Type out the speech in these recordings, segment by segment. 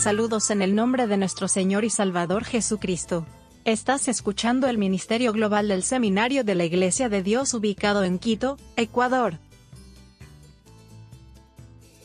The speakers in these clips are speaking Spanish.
Saludos en el nombre de nuestro Señor y Salvador Jesucristo. Estás escuchando el Ministerio Global del Seminario de la Iglesia de Dios ubicado en Quito, Ecuador.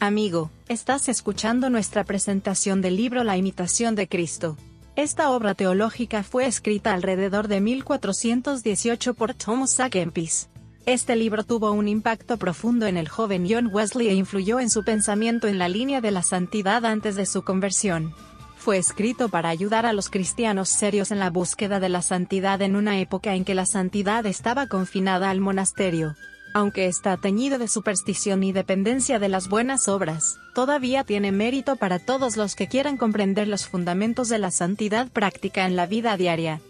Amigo, estás escuchando nuestra presentación del libro La imitación de Cristo. Esta obra teológica fue escrita alrededor de 1418 por Thomas A. Kempis. Este libro tuvo un impacto profundo en el joven John Wesley e influyó en su pensamiento en la línea de la santidad antes de su conversión. Fue escrito para ayudar a los cristianos serios en la búsqueda de la santidad en una época en que la santidad estaba confinada al monasterio. Aunque está teñido de superstición y dependencia de las buenas obras, todavía tiene mérito para todos los que quieran comprender los fundamentos de la santidad práctica en la vida diaria.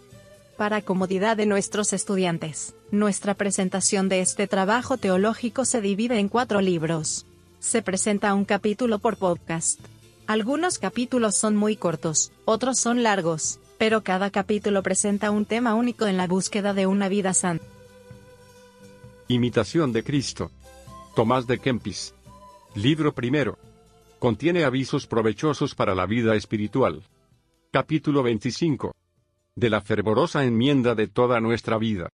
Para comodidad de nuestros estudiantes, nuestra presentación de este trabajo teológico se divide en cuatro libros. Se presenta un capítulo por podcast. Algunos capítulos son muy cortos, otros son largos, pero cada capítulo presenta un tema único en la búsqueda de una vida santa. Imitación de Cristo. Tomás de Kempis. Libro primero. Contiene avisos provechosos para la vida espiritual. Capítulo 25 de la fervorosa enmienda de toda nuestra vida.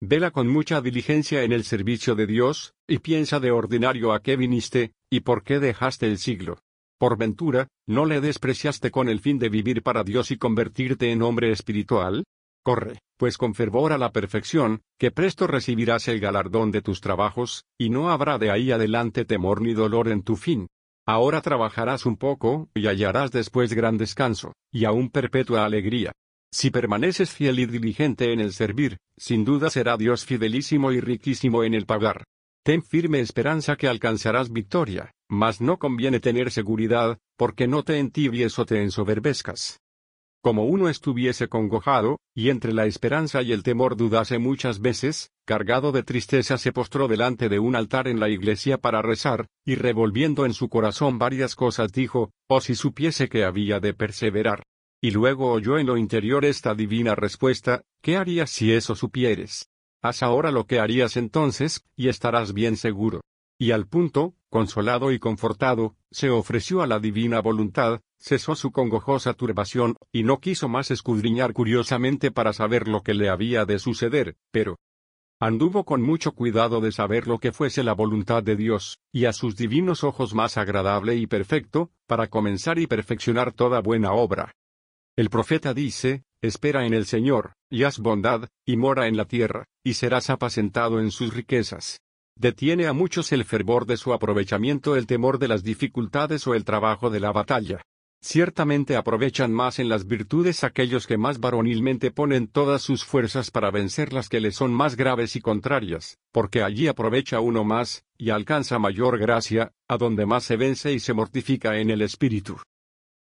Vela con mucha diligencia en el servicio de Dios, y piensa de ordinario a qué viniste, y por qué dejaste el siglo. Por ventura, ¿no le despreciaste con el fin de vivir para Dios y convertirte en hombre espiritual? Corre, pues con fervor a la perfección, que presto recibirás el galardón de tus trabajos, y no habrá de ahí adelante temor ni dolor en tu fin. Ahora trabajarás un poco, y hallarás después gran descanso, y aún perpetua alegría. Si permaneces fiel y diligente en el servir, sin duda será Dios fidelísimo y riquísimo en el pagar. Ten firme esperanza que alcanzarás victoria, mas no conviene tener seguridad, porque no te entibies o te ensoberbezcas como uno estuviese congojado, y entre la esperanza y el temor dudase muchas veces, cargado de tristeza se postró delante de un altar en la iglesia para rezar, y revolviendo en su corazón varias cosas dijo, oh si supiese que había de perseverar. Y luego oyó en lo interior esta divina respuesta, ¿qué harías si eso supieres? Haz ahora lo que harías entonces, y estarás bien seguro. Y al punto, consolado y confortado, se ofreció a la divina voluntad, cesó su congojosa turbación, y no quiso más escudriñar curiosamente para saber lo que le había de suceder, pero anduvo con mucho cuidado de saber lo que fuese la voluntad de Dios, y a sus divinos ojos más agradable y perfecto, para comenzar y perfeccionar toda buena obra. El profeta dice, Espera en el Señor, y haz bondad, y mora en la tierra, y serás apacentado en sus riquezas. Detiene a muchos el fervor de su aprovechamiento el temor de las dificultades o el trabajo de la batalla. Ciertamente aprovechan más en las virtudes aquellos que más varonilmente ponen todas sus fuerzas para vencer las que le son más graves y contrarias, porque allí aprovecha uno más, y alcanza mayor gracia, a donde más se vence y se mortifica en el espíritu.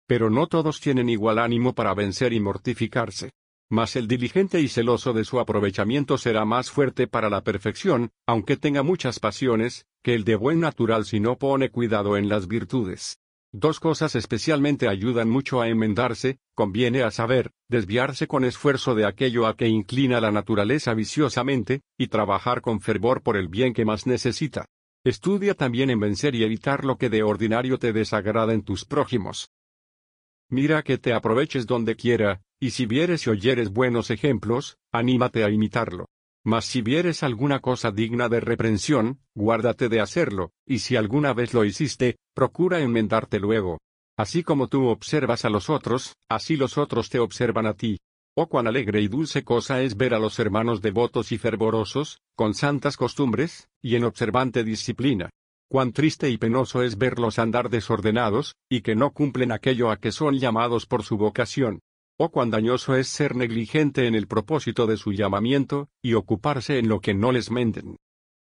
Pero no todos tienen igual ánimo para vencer y mortificarse. Mas el diligente y celoso de su aprovechamiento será más fuerte para la perfección, aunque tenga muchas pasiones, que el de buen natural si no pone cuidado en las virtudes. Dos cosas especialmente ayudan mucho a enmendarse, conviene a saber, desviarse con esfuerzo de aquello a que inclina la naturaleza viciosamente, y trabajar con fervor por el bien que más necesita. Estudia también en vencer y evitar lo que de ordinario te desagrada en tus prójimos. Mira que te aproveches donde quiera, y si vieres y oyeres buenos ejemplos, anímate a imitarlo. Mas si vieres alguna cosa digna de reprensión, guárdate de hacerlo, y si alguna vez lo hiciste, procura enmendarte luego. Así como tú observas a los otros, así los otros te observan a ti. Oh cuán alegre y dulce cosa es ver a los hermanos devotos y fervorosos, con santas costumbres, y en observante disciplina. Cuán triste y penoso es verlos andar desordenados, y que no cumplen aquello a que son llamados por su vocación. Oh cuán dañoso es ser negligente en el propósito de su llamamiento, y ocuparse en lo que no les menden.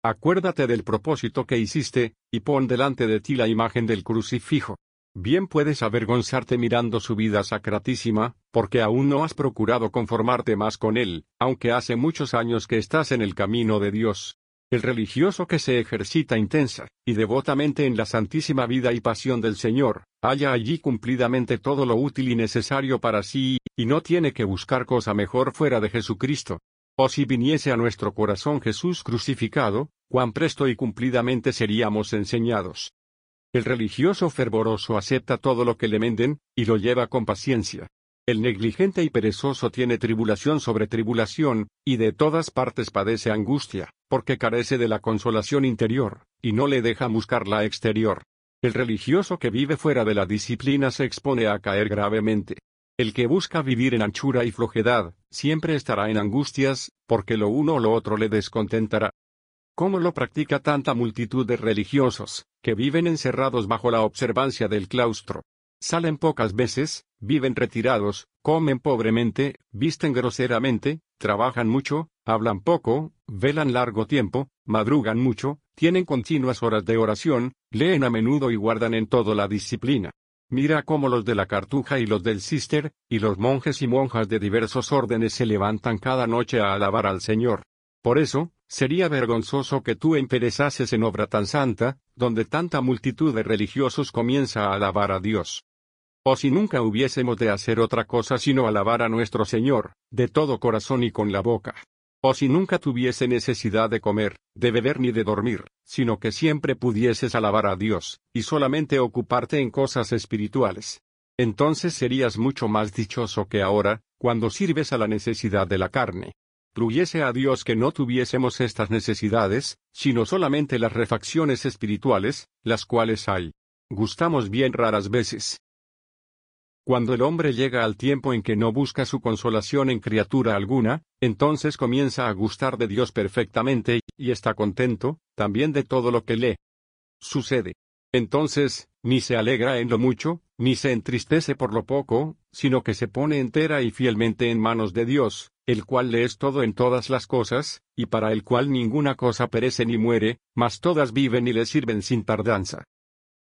Acuérdate del propósito que hiciste, y pon delante de ti la imagen del crucifijo. Bien puedes avergonzarte mirando su vida sacratísima, porque aún no has procurado conformarte más con él, aunque hace muchos años que estás en el camino de Dios. El religioso que se ejercita intensa y devotamente en la santísima vida y pasión del Señor, halla allí cumplidamente todo lo útil y necesario para sí, y no tiene que buscar cosa mejor fuera de Jesucristo. O si viniese a nuestro corazón Jesús crucificado, cuán presto y cumplidamente seríamos enseñados. El religioso fervoroso acepta todo lo que le menden, y lo lleva con paciencia. El negligente y perezoso tiene tribulación sobre tribulación, y de todas partes padece angustia, porque carece de la consolación interior, y no le deja buscar la exterior. El religioso que vive fuera de la disciplina se expone a caer gravemente. El que busca vivir en anchura y flojedad, siempre estará en angustias, porque lo uno o lo otro le descontentará. ¿Cómo lo practica tanta multitud de religiosos, que viven encerrados bajo la observancia del claustro? Salen pocas veces, viven retirados, comen pobremente, visten groseramente, trabajan mucho, hablan poco, velan largo tiempo, madrugan mucho, tienen continuas horas de oración, leen a menudo y guardan en todo la disciplina. Mira cómo los de la cartuja y los del cister, y los monjes y monjas de diversos órdenes se levantan cada noche a alabar al Señor. Por eso, sería vergonzoso que tú emperezases en obra tan santa, donde tanta multitud de religiosos comienza a alabar a Dios. O si nunca hubiésemos de hacer otra cosa sino alabar a nuestro Señor, de todo corazón y con la boca. O si nunca tuviese necesidad de comer, de beber ni de dormir, sino que siempre pudieses alabar a Dios, y solamente ocuparte en cosas espirituales. Entonces serías mucho más dichoso que ahora, cuando sirves a la necesidad de la carne. Pluyese a Dios que no tuviésemos estas necesidades, sino solamente las refacciones espirituales, las cuales hay. Gustamos bien raras veces, cuando el hombre llega al tiempo en que no busca su consolación en criatura alguna, entonces comienza a gustar de Dios perfectamente, y está contento, también de todo lo que le sucede. Entonces, ni se alegra en lo mucho, ni se entristece por lo poco, sino que se pone entera y fielmente en manos de Dios, el cual le es todo en todas las cosas, y para el cual ninguna cosa perece ni muere, mas todas viven y le sirven sin tardanza.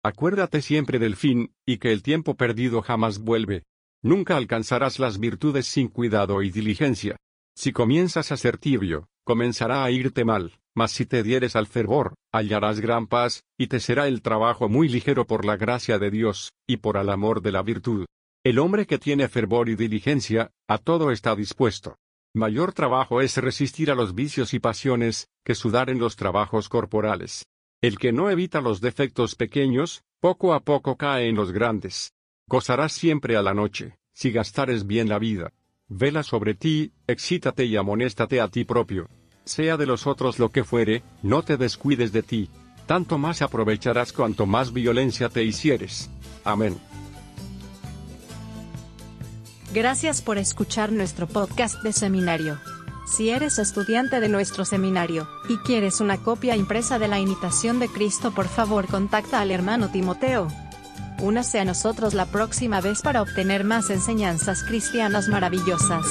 Acuérdate siempre del fin, y que el tiempo perdido jamás vuelve. Nunca alcanzarás las virtudes sin cuidado y diligencia. Si comienzas a ser tibio, comenzará a irte mal, mas si te dieres al fervor, hallarás gran paz, y te será el trabajo muy ligero por la gracia de Dios, y por el amor de la virtud. El hombre que tiene fervor y diligencia, a todo está dispuesto. Mayor trabajo es resistir a los vicios y pasiones, que sudar en los trabajos corporales. El que no evita los defectos pequeños, poco a poco cae en los grandes. Gozarás siempre a la noche, si gastares bien la vida. Vela sobre ti, excítate y amonéstate a ti propio. Sea de los otros lo que fuere, no te descuides de ti. Tanto más aprovecharás cuanto más violencia te hicieres. Amén. Gracias por escuchar nuestro podcast de seminario. Si eres estudiante de nuestro seminario, y quieres una copia impresa de la imitación de Cristo, por favor contacta al hermano Timoteo. Únase a nosotros la próxima vez para obtener más enseñanzas cristianas maravillosas.